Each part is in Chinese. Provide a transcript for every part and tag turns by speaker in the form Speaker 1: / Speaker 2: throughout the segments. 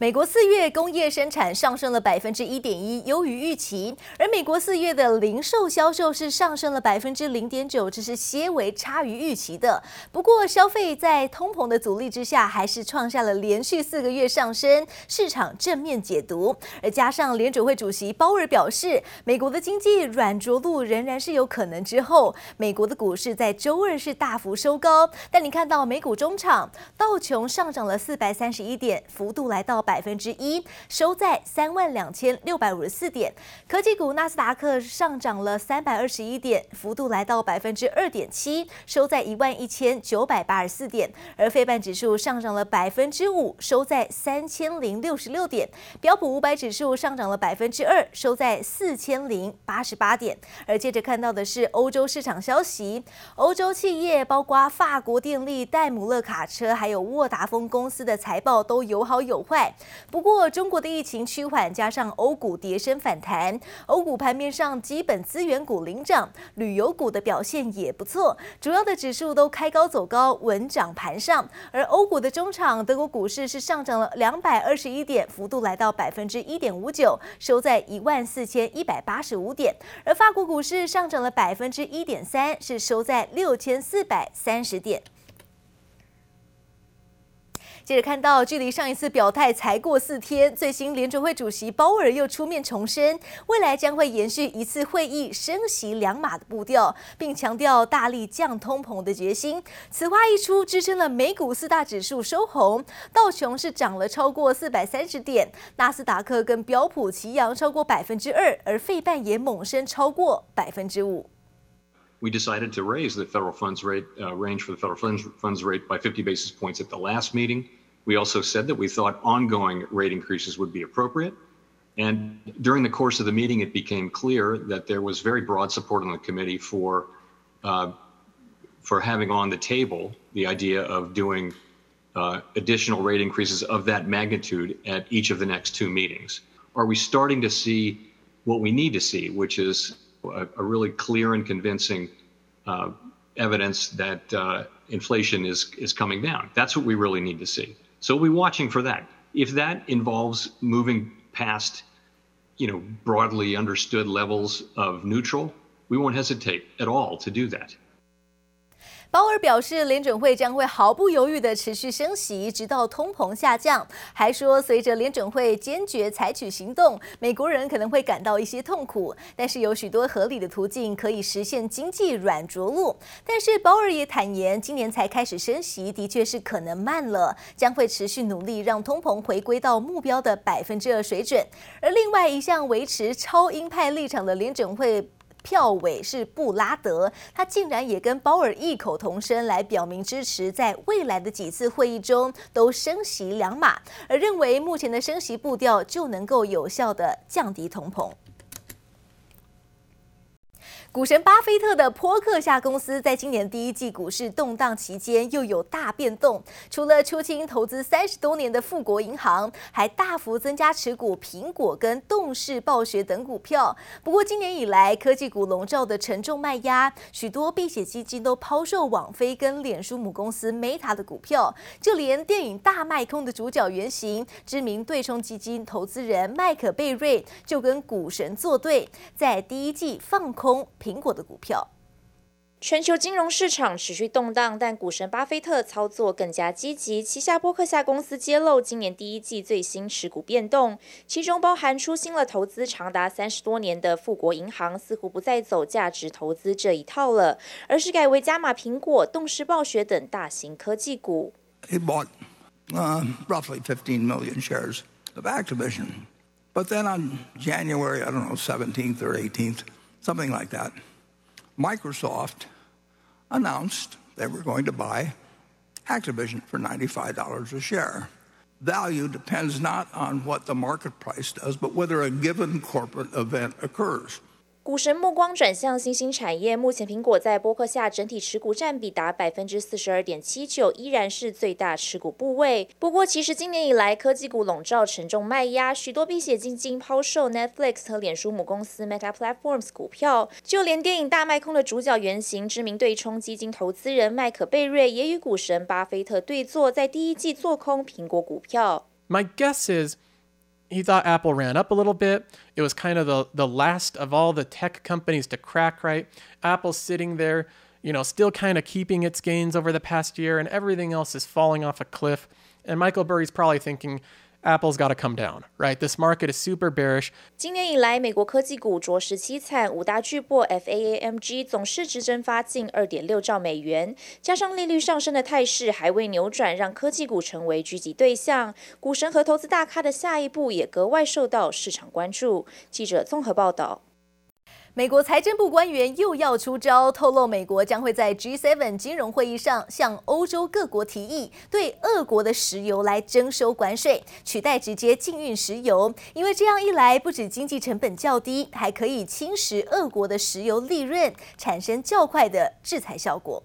Speaker 1: 美国四月工业生产上升了百分之一点一，优于预期。而美国四月的零售销售是上升了百分之零点九，这是些微差于预期的。不过，消费在通膨的阻力之下，还是创下了连续四个月上升，市场正面解读。而加上联准会主席鲍尔表示，美国的经济软着陆仍然是有可能之后，美国的股市在周二是大幅收高。但你看到美股中场，道琼上涨了四百三十一点，幅度来到。百分之一，收在三万两千六百五十四点。科技股纳斯达克上涨了三百二十一点，幅度来到百分之二点七，收在一万一千九百八十四点。而费半指数上涨了百分之五，收在三千零六十六点。标普五百指数上涨了百分之二，收在四千零八十八点。而接着看到的是欧洲市场消息，欧洲企业包括法国电力、戴姆勒卡车，还有沃达丰公司的财报都有好有坏。不过，中国的疫情趋缓，加上欧股跌升反弹，欧股盘面上基本资源股领涨，旅游股的表现也不错，主要的指数都开高走高，稳涨盘上。而欧股的中场，德国股市是上涨了两百二十一点，幅度来到百分之一点五九，收在一万四千一百八十五点。而法国股市上涨了百分之一点三，是收在六千四百三十点。接着看到，距离上一次表态才过四天，最新联准会主席鲍尔又出面重申，未来将会延续一次会议升息两码的步调，并强调大力降通膨的决心。此话一出，支撑了美股四大指数收红，道琼是涨了超过四百三十点，纳斯达克跟标普齐扬超过百分之二，而费半也猛升超过百分之五。
Speaker 2: We decided to raise the federal funds rate range for the federal funds funds rate by 50 basis points at the last meeting. We also said that we thought ongoing rate increases would be appropriate. And during the course of the meeting, it became clear that there was very broad support on the committee for, uh, for having on the table the idea of doing uh, additional rate increases of that magnitude at each of the next two meetings. Are we starting to see what we need to see, which is a, a really clear and convincing uh, evidence that uh, inflation is, is coming down? That's what we really need to see. So we'll be watching for that. If that involves moving past, you know, broadly understood levels of neutral, we won't hesitate at all to do that.
Speaker 1: 鲍尔表示，联准会将会毫不犹豫地持续升息，直到通膨下降。还说，随着联准会坚决采取行动，美国人可能会感到一些痛苦，但是有许多合理的途径可以实现经济软着陆。但是鲍尔也坦言，今年才开始升息，的确是可能慢了，将会持续努力让通膨回归到目标的百分之二水准。而另外一项维持超鹰派立场的联准会。票委是布拉德，他竟然也跟鲍尔异口同声来表明支持，在未来的几次会议中都升息两码，而认为目前的升息步调就能够有效的降低通膨。股神巴菲特的波克夏公司在今年第一季股市动荡期间又有大变动，除了出清投资三十多年的富国银行，还大幅增加持股苹果跟动视暴雪等股票。不过今年以来，科技股笼罩的沉重卖压，许多避险基金都抛售网飞跟脸书母公司 Meta 的股票，就连电影大卖空的主角原型，知名对冲基金投资人麦可贝瑞就跟股神作对，在第一季放空。苹果的股票，
Speaker 3: 全球金融市场持续动荡，但股神巴菲特操作更加积极。旗下波克夏公司揭露今年第一季最新持股变动，其中包含出新了投资长达三十多年的富国银行，似乎不再走价值投资这一套了，而是改为加码苹果、动视暴雪等大型科技股。
Speaker 4: He bought, uh, roughly 15 million shares of Activision, but then on January, I don't know, 17th or 18th. Something like that. Microsoft announced they were going to buy Activision for $95 a share. Value depends not on what the market price does, but whether a given corporate event occurs.
Speaker 3: 股神目光转向新兴产业，目前苹果在波克下整体持股占比达百分之四十二点七九，依然是最大持股部位。不过，其实今年以来科技股笼罩沉重卖压，许多避险基金抛售 Netflix 和脸书母公司 Meta Platforms 股票，就连电影大卖空的主角原型，知名对冲基金投资人麦可贝瑞也与股神巴菲特对坐，在第一季做空苹果股票。
Speaker 5: My guess is he thought Apple ran up a little bit. It was kind of the, the last of all the tech companies to crack, right? Apple's sitting there, you know, still kind of keeping its gains over the past year, and everything else is falling off a cliff. And Michael Burry's probably thinking, Apple's got to come down, right? This market is super bearish.
Speaker 3: 今年以来，美国科技股着实凄惨，五大巨擘 FAAMG 总市值蒸发近二点六兆美元，加上利率上升的态势还未扭转，让科技股成为狙击对象。股神和投资大咖的下一步也格外受到市场关注。记者综合报道。
Speaker 1: 美国财政部官员又要出招，透露美国将会在 G7 金融会议上向欧洲各国提议，对俄国的石油来征收关税，取代直接禁运石油。因为这样一来，不止经济成本较低，还可以侵蚀俄国的石油利润，产生较快的制裁效果。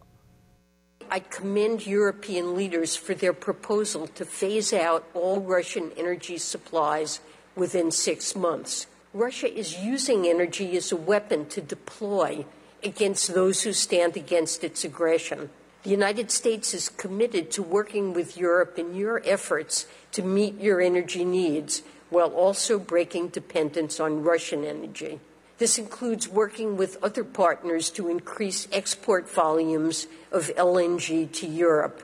Speaker 6: I commend European leaders for their proposal to phase out all Russian energy supplies within six months. Russia is using energy as a weapon to deploy against those who stand against its aggression. The United States is committed to working with Europe in your efforts to meet your energy needs while also breaking dependence on Russian energy. This includes working with other partners to increase export volumes of LNG to Europe.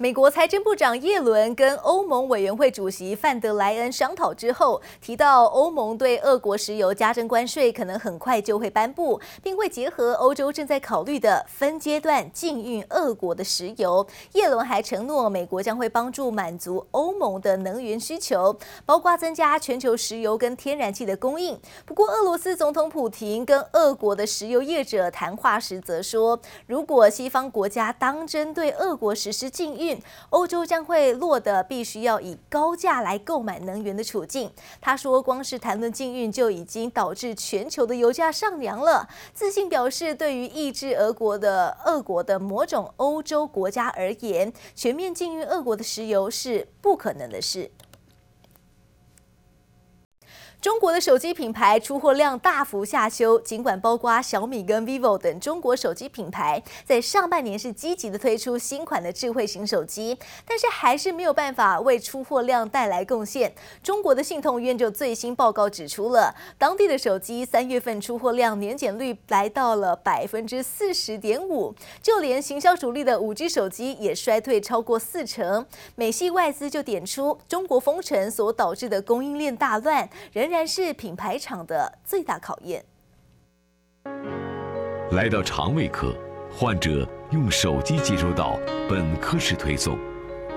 Speaker 1: 美国财政部长耶伦跟欧盟委员会主席范德莱恩商讨之后，提到欧盟对俄国石油加征关税可能很快就会颁布，并会结合欧洲正在考虑的分阶段禁运俄国的石油。耶伦还承诺，美国将会帮助满足欧盟的能源需求，包括增加全球石油跟天然气的供应。不过，俄罗斯总统普廷跟俄国的石油业者谈话时则说，如果西方国家当真对俄国实施禁运，欧洲将会落得必须要以高价来购买能源的处境。他说，光是谈论禁运就已经导致全球的油价上扬了。自信表示，对于抑制俄国的俄国的某种欧洲国家而言，全面禁运俄国的石油是不可能的事。中国的手机品牌出货量大幅下修，尽管包括小米跟 vivo 等中国手机品牌在上半年是积极的推出新款的智慧型手机，但是还是没有办法为出货量带来贡献。中国的信通院就最新报告指出了，当地的手机三月份出货量年减率来到了百分之四十点五，就连行销主力的五 G 手机也衰退超过四成。美系外资就点出，中国封城所导致的供应链大乱，人仍然是品牌厂的最大考验。
Speaker 7: 来到肠胃科，患者用手机接收到本科室推送，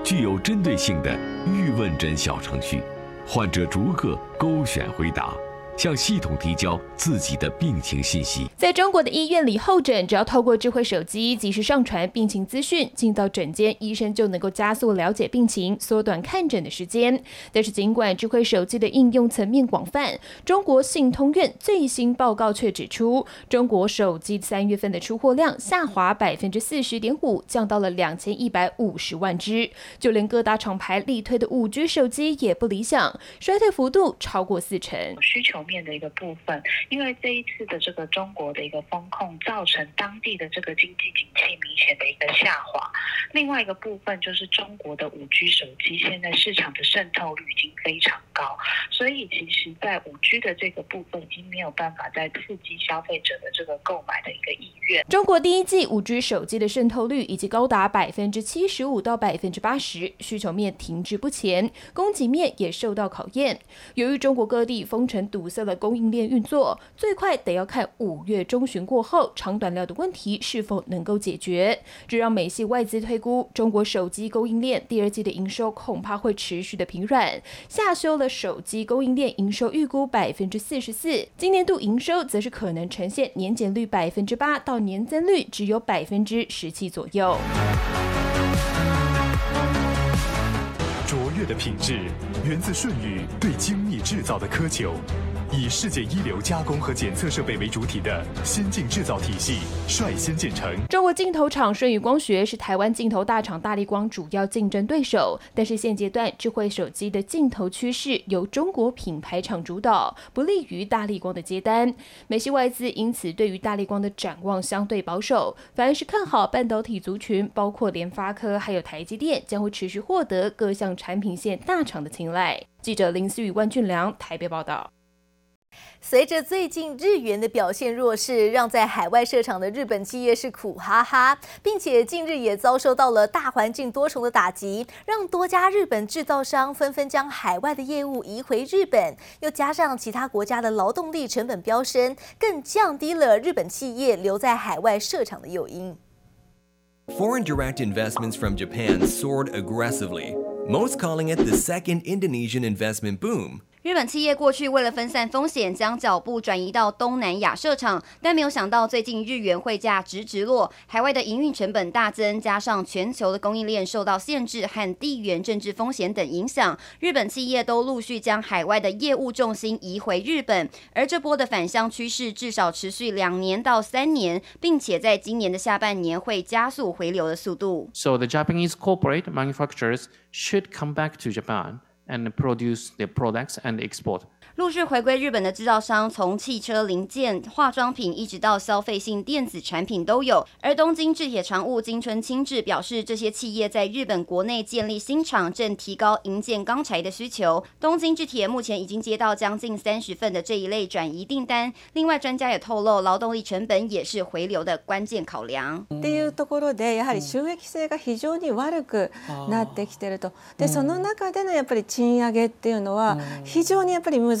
Speaker 7: 具有针对性的预问诊小程序，患者逐个勾选回答。向系统提交自己的病情信息。
Speaker 8: 在中国的医院里候诊，只要透过智慧手机及时上传病情资讯，进到诊间，医生就能够加速了解病情，缩短看诊的时间。但是，尽管智慧手机的应用层面广泛，中国信通院最新报告却指出，中国手机三月份的出货量下滑百分之四十点五，降到了两千一百五十万只。就连各大厂牌力推的五 G 手机也不理想，衰退幅度超过四成。
Speaker 9: 需求。面的一个部分，因为这一次的这个中国的一个风控，造成当地的这个经济景气明显的一个下滑。另外一个部分就是中国的五 G 手机现在市场的渗透率已经非常高，所以其实在五 G 的这个部分已经没有办法再刺激消费者的这个购买的一个意愿。
Speaker 8: 中国第一季五 G 手机的渗透率已经高达百分之七十五到百分之八十，需求面停滞不前，供给面也受到考验。由于中国各地封城堵色的供应链运作，最快得要看五月中旬过后，长短料的问题是否能够解决。这让美系外资推估，中国手机供应链第二季的营收恐怕会持续的疲软，下修了手机供应链营收预估百分之四十四。今年度营收则是可能呈现年减率百分之八到年增率只有百分之十七左右。
Speaker 10: 卓越的品质源自舜宇对精密制造的苛求。以世界一流加工和检测设备为主体的先进制造体系率先建成。
Speaker 8: 中国镜头厂舜宇光学是台湾镜头大厂大力光主要竞争对手，但是现阶段智慧手机的镜头趋势由中国品牌厂主导，不利于大力光的接单。美系外资因此对于大力光的展望相对保守，反而是看好半导体族群，包括联发科还有台积电将会持续获得各项产品线大厂的青睐。记者林思雨、万俊良台北报道。
Speaker 1: 随着最近日元的表现弱势，让在海外设厂的日本企业是苦哈哈，并且近日也遭受到了大环境多重的打击，让多家日本制造商纷纷将海外的业务移回日本，又加上其他国家的劳动力成本飙升，更降低了日本企业留在海外设厂的诱因。
Speaker 11: Foreign direct investments from Japan soared aggressively, most calling it the second Indonesian investment boom.
Speaker 12: 日本企业过去为了分散风险，将脚步转移到东南亚设厂，但没有想到最近日元汇价直直落，海外的营运成本大增，加上全球的供应链受到限制和地缘政治风险等影响，日本企业都陆续将海外的业务重心移回日本。而这波的返乡趋势至少持续两年到三年，并且在今年的下半年会加速回流的速度。
Speaker 13: So the Japanese corporate manufacturers should come back to Japan. And produce their products and export.
Speaker 12: 陆续回归日本的制造商，从汽车零件、化妆品，一直到消费性电子产品都有。而东京制铁常务今村清志表示，这些企业在日本国内建立新厂，正提高营建钢材的需求。东京制铁目前已经接到将近三十份的这一类转移订单。另外，专家也透露，劳动力成本也是回流的关键考量。
Speaker 14: っていうところで、やはり収益性が非常に悪くなってきてると。で、その中でのやっぱり赁上げっていうのは非常にやっぱり难しい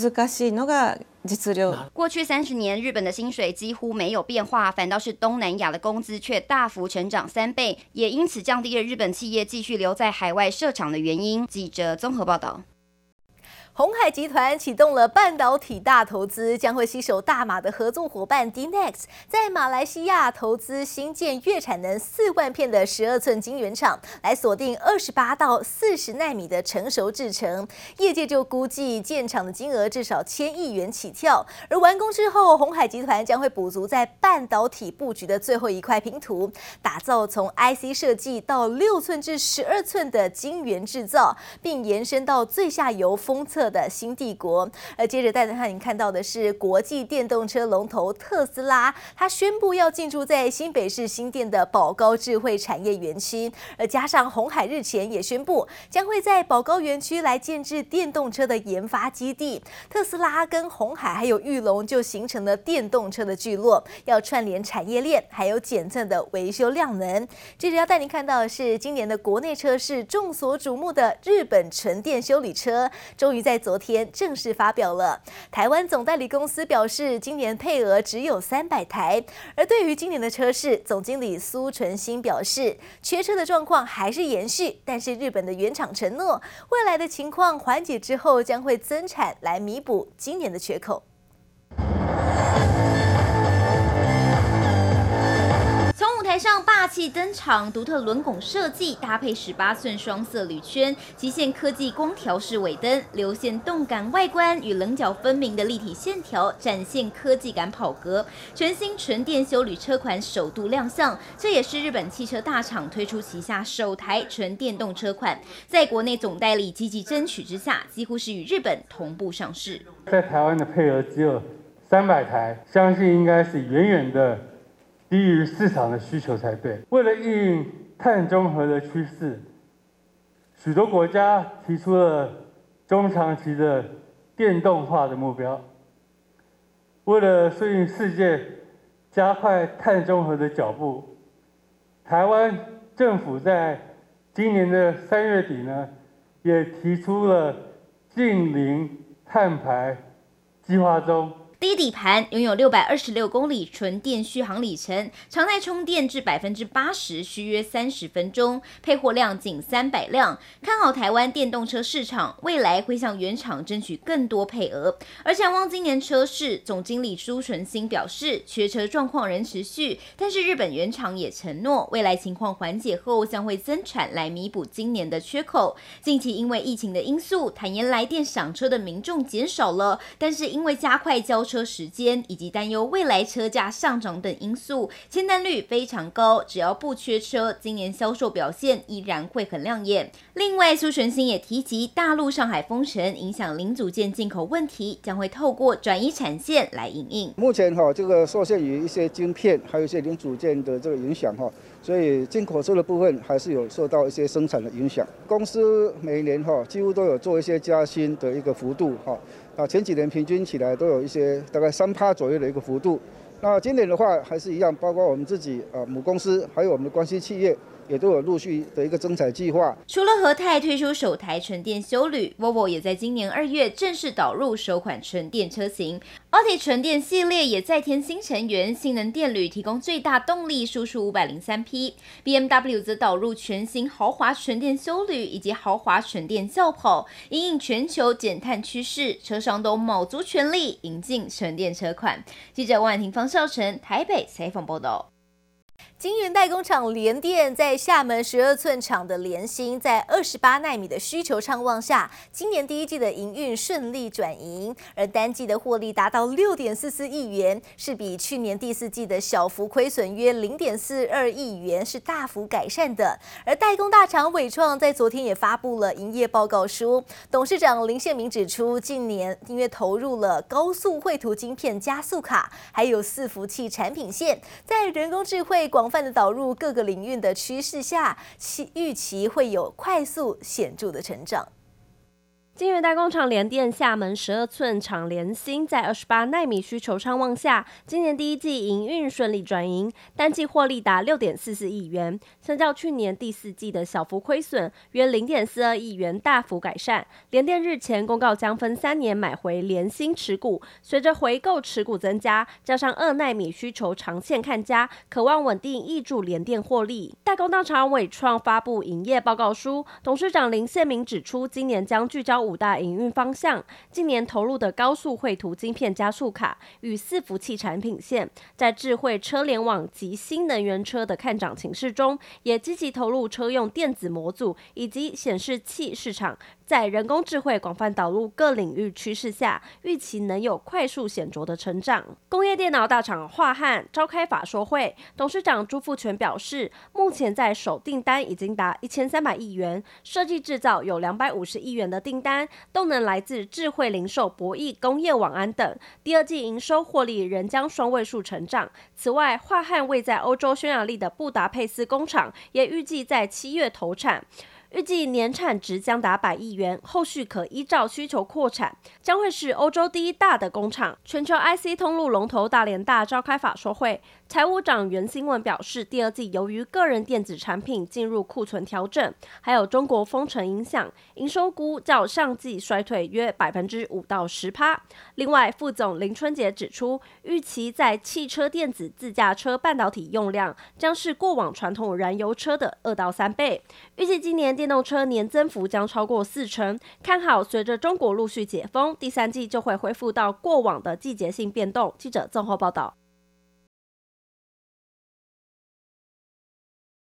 Speaker 14: のが実力。
Speaker 12: 过去三十年，日本的薪水几乎没有变化，反倒是东南亚的工资却大幅成长三倍，也因此降低了日本企业继续留在海外设厂的原因。记者综合报道。
Speaker 1: 鸿海集团启动了半导体大投资，将会携手大马的合作伙伴 DNEX，在马来西亚投资新建月产能四万片的十二寸晶圆厂，来锁定二十八到四十纳米的成熟制程。业界就估计建厂的金额至少千亿元起跳，而完工之后，鸿海集团将会补足在半导体布局的最后一块拼图，打造从 IC 设计到六寸至十二寸的晶圆制造，并延伸到最下游封测。的新帝国，而接着带着您看到的是国际电动车龙头特斯拉，它宣布要进驻在新北市新店的宝高智慧产业园区，而加上红海日前也宣布将会在宝高园区来建置电动车的研发基地，特斯拉跟红海还有玉龙就形成了电动车的聚落，要串联产业链，还有检测的维修量能。接着要带您看到的是今年的国内车市众所瞩目的日本纯电修理车，终于在。在昨天正式发表了。台湾总代理公司表示，今年配额只有三百台。而对于今年的车市，总经理苏纯新表示，缺车的状况还是延续，但是日本的原厂承诺，未来的情况缓解之后，将会增产来弥补今年的缺口。
Speaker 12: 台上霸气登场，独特轮拱设计搭配十八寸双色铝圈，极限科技光条式尾灯，流线动感外观与棱角分明的立体线条，展现科技感跑格。全新纯电休旅车款首度亮相，这也是日本汽车大厂推出旗下首台纯电动车款。在国内总代理积极争取之下，几乎是与日本同步上市。
Speaker 15: 在台湾的配额只有三百台，相信应该是远远的。低于市场的需求才对。为了应应碳中和的趋势，许多国家提出了中长期的电动化的目标。为了顺应世界加快碳中和的脚步，台湾政府在今年的三月底呢，也提出了近零碳排计划中。
Speaker 16: 低底盘拥有六百二十六公里纯电续航里程，常态充电至百分之八十需约三十分钟，配货量仅三百辆。看好台湾电动车市场，未来会向原厂争取更多配额。而展望今年车市，总经理朱纯兴表示，缺车状况仍持续，但是日本原厂也承诺，未来情况缓解后将会增产来弥补今年的缺口。近期因为疫情的因素，坦言来电赏车的民众减少了，但是因为加快交车时间以及担忧未来车价上涨等因素，签单率非常高。只要不缺车，今年销售表现依然会很亮眼。另外，苏纯兴也提及，大陆上海封城影响零组件进口问题，将会透过转移产线来因应。
Speaker 17: 目前哈，这个受限于一些晶片，还有一些零组件的这个影响哈，所以进口车的部分还是有受到一些生产的影响。公司每年哈几乎都有做一些加薪的一个幅度哈。啊，前几年平均起来都有一些大概三趴左右的一个幅度，那今年的话还是一样，包括我们自己啊母公司，还有我们的关系企业。也都有陆续的一个增产计划。
Speaker 16: 除了和泰推出首台纯电休旅，Volvo 也在今年二月正式导入首款纯电车型。奥迪纯电系列也再添新成员，性能电旅提供最大动力输出五百零三匹。BMW 则导入全新豪华纯电休旅以及豪华纯电轿跑，因应全球减碳趋势，车商都卯足全力引进纯电车款。记者王婉婷、方少成台北采访报道。晶圆代工厂联电在厦门十二寸厂的联芯，在二十八纳米的需求畅旺下，今年第一季的营运顺利转盈，而单季的获利达到六点四四亿元，是比去年第四季的小幅亏损约零点四二亿元是大幅改善的。而代工大厂伟创在昨天也发布了营业报告书，董事长林宪明指出，近年因为投入了高速绘图晶片加速卡，还有伺服器产品线，在人工智慧广泛的导入各个领域的趋势下，其预期会有快速显著的成长。晶圆代工厂联电厦门十二寸厂联芯在二十八奈米需求畅旺下，今年第一季营运顺利转盈，单季获利达六点四四亿元，相较去年第四季的小幅亏损约零点四二亿元大幅改善。联电日前公告将分三年买回联芯持股，随着回购持股增加，加上二奈米需求长线看佳，渴望稳定挹注联电获利。代工大厂伟创发布营业报告书，董事长林宪明指出，今年将聚焦。五大营运方向，今年投入的高速绘图晶片加速卡与伺服器产品线，在智慧车联网及新能源车的看涨情势中，也积极投入车用电子模组以及显示器市场。在人工智慧广泛导入各领域趋势下，预期能有快速显著的成长。工业电脑大厂樺汉召开法说会，董事长朱富全表示，目前在手订单已经达一千三百亿元，设计制造有两百五十亿元的订单，动能来自智慧零售、博弈、工业网安等。第二季营收获利仍将双位数成长。此外，化汉位在欧洲匈牙利的布达佩斯工厂也预计在七月投产。预计年产值将达百亿元，后续可依照需求扩产，将会是欧洲第一大的工厂。全球 IC 通路龙头大联大召开法说会。财务长袁新文表示，第二季由于个人电子产品进入库存调整，还有中国封城影响，营收估较上季衰退约百分之五到十趴。另外，副总林春杰指出，预期在汽车电子自驾车半导体用量将是过往传统燃油车的二到三倍。预计今年电动车年增幅将超过四成，看好随着中国陆续解封，第三季就会恢复到过往的季节性变动。记者综合报道。